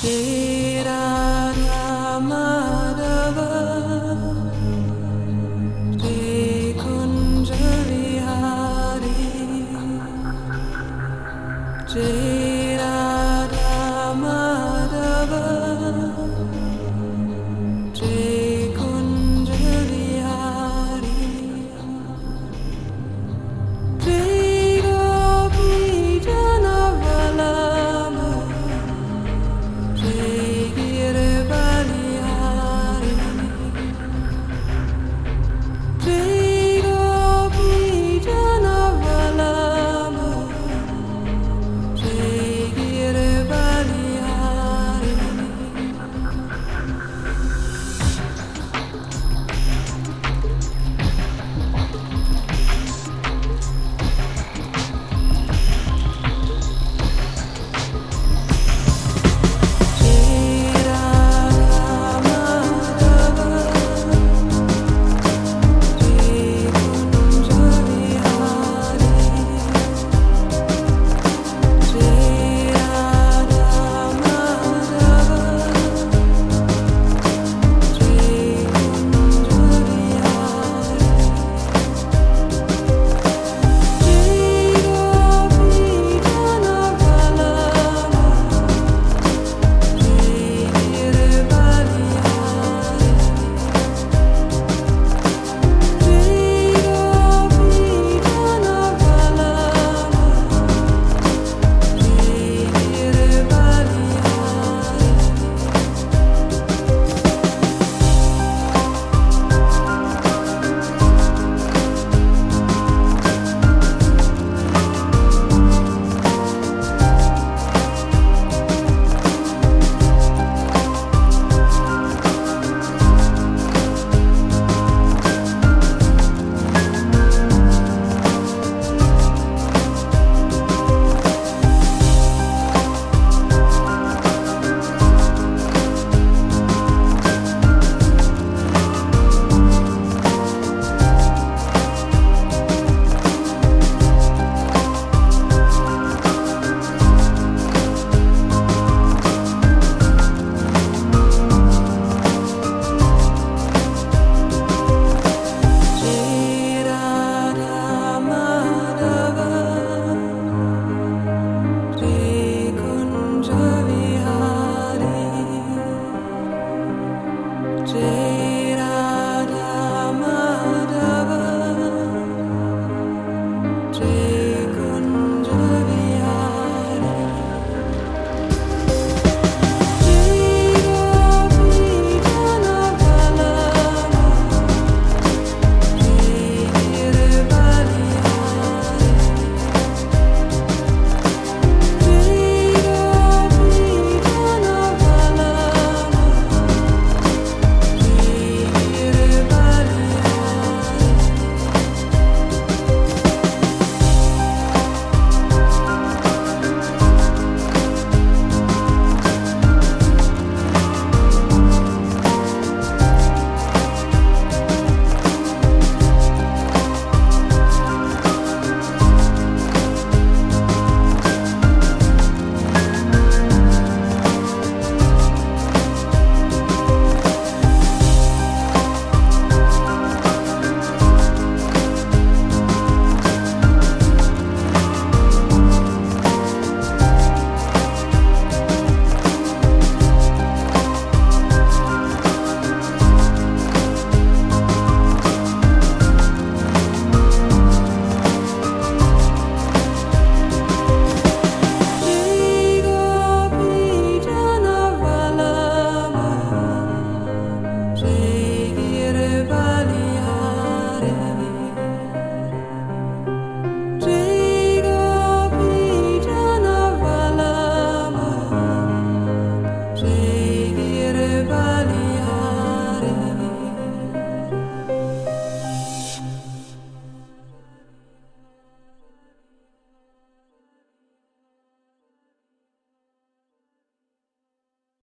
Jai